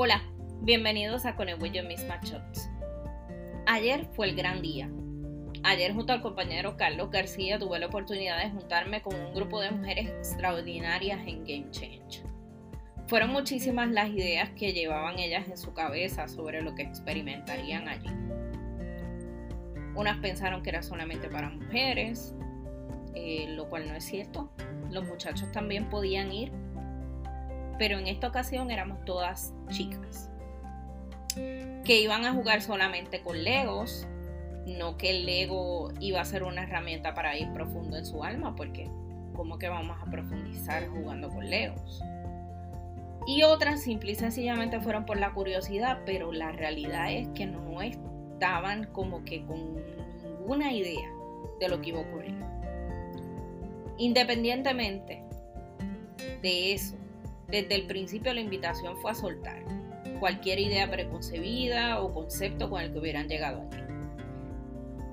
Hola, bienvenidos a Con Yo Misma Shots. Ayer fue el gran día. Ayer junto al compañero Carlos García tuve la oportunidad de juntarme con un grupo de mujeres extraordinarias en Game Change. Fueron muchísimas las ideas que llevaban ellas en su cabeza sobre lo que experimentarían allí. Unas pensaron que era solamente para mujeres, eh, lo cual no es cierto. Los muchachos también podían ir pero en esta ocasión éramos todas chicas que iban a jugar solamente con legos, no que el lego iba a ser una herramienta para ir profundo en su alma, porque ¿cómo que vamos a profundizar jugando con legos? Y otras simple y sencillamente fueron por la curiosidad, pero la realidad es que no estaban como que con ninguna idea de lo que iba a ocurrir. Independientemente de eso, desde el principio la invitación fue a soltar cualquier idea preconcebida o concepto con el que hubieran llegado aquí.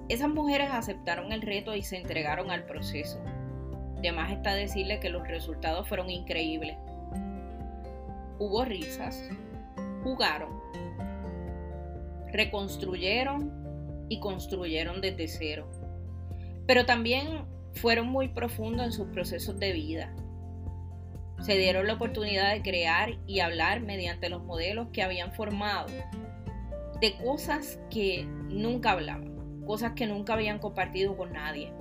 Esas mujeres aceptaron el reto y se entregaron al proceso. Además está decirle que los resultados fueron increíbles. Hubo risas, jugaron, reconstruyeron y construyeron desde cero. Pero también fueron muy profundos en sus procesos de vida se dieron la oportunidad de crear y hablar mediante los modelos que habían formado de cosas que nunca hablaban, cosas que nunca habían compartido con nadie.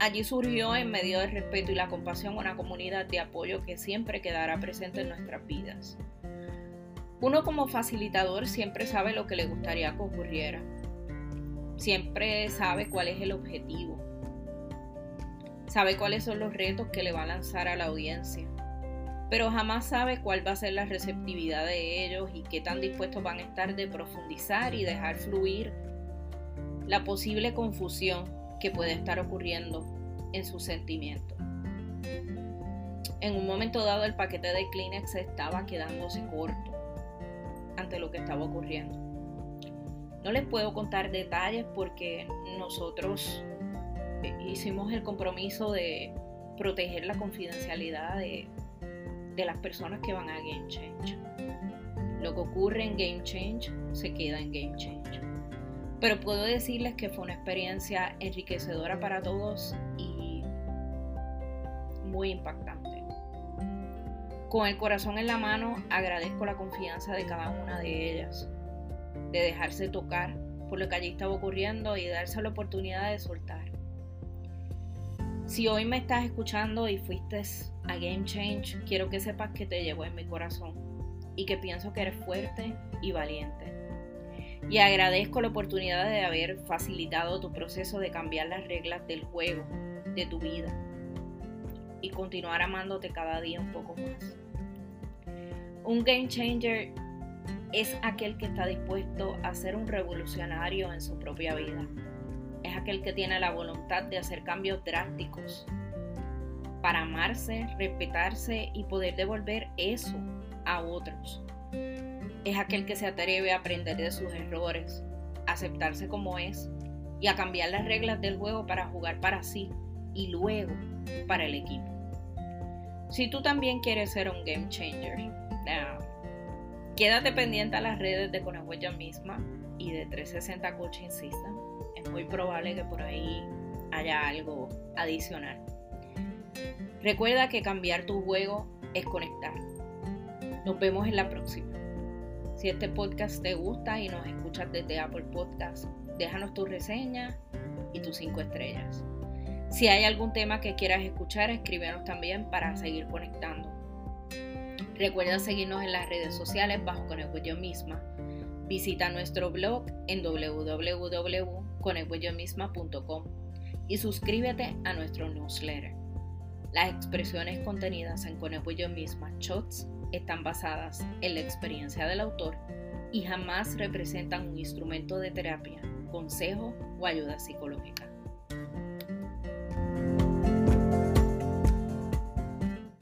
Allí surgió en medio del respeto y la compasión una comunidad de apoyo que siempre quedará presente en nuestras vidas. Uno como facilitador siempre sabe lo que le gustaría que ocurriera. Siempre sabe cuál es el objetivo. Sabe cuáles son los retos que le va a lanzar a la audiencia pero jamás sabe cuál va a ser la receptividad de ellos y qué tan dispuestos van a estar de profundizar y dejar fluir la posible confusión que puede estar ocurriendo en sus sentimientos. En un momento dado el paquete de Kleenex estaba quedándose corto ante lo que estaba ocurriendo. No les puedo contar detalles porque nosotros eh, hicimos el compromiso de proteger la confidencialidad de de las personas que van a Game Change. Lo que ocurre en Game Change se queda en Game Change. Pero puedo decirles que fue una experiencia enriquecedora para todos y muy impactante. Con el corazón en la mano agradezco la confianza de cada una de ellas, de dejarse tocar por lo que allí estaba ocurriendo y darse la oportunidad de soltar. Si hoy me estás escuchando y fuiste a Game Change, quiero que sepas que te llevo en mi corazón y que pienso que eres fuerte y valiente. Y agradezco la oportunidad de haber facilitado tu proceso de cambiar las reglas del juego, de tu vida, y continuar amándote cada día un poco más. Un Game Changer es aquel que está dispuesto a ser un revolucionario en su propia vida es aquel que tiene la voluntad de hacer cambios drásticos para amarse, respetarse y poder devolver eso a otros. Es aquel que se atreve a aprender de sus errores, aceptarse como es y a cambiar las reglas del juego para jugar para sí y luego para el equipo. Si tú también quieres ser un game changer, quédate pendiente a las redes de Conejo misma y de 360 Coaching System es muy probable que por ahí haya algo adicional. Recuerda que cambiar tu juego es conectar. Nos vemos en la próxima. Si este podcast te gusta y nos escuchas desde Apple Podcast, déjanos tu reseña y tus 5 estrellas. Si hay algún tema que quieras escuchar, escríbenos también para seguir conectando. Recuerda seguirnos en las redes sociales bajo Conecto Yo Misma. Visita nuestro blog en www conegüeyomisma.com y suscríbete a nuestro newsletter. Las expresiones contenidas en Conejo Misma Shots están basadas en la experiencia del autor y jamás representan un instrumento de terapia, consejo o ayuda psicológica.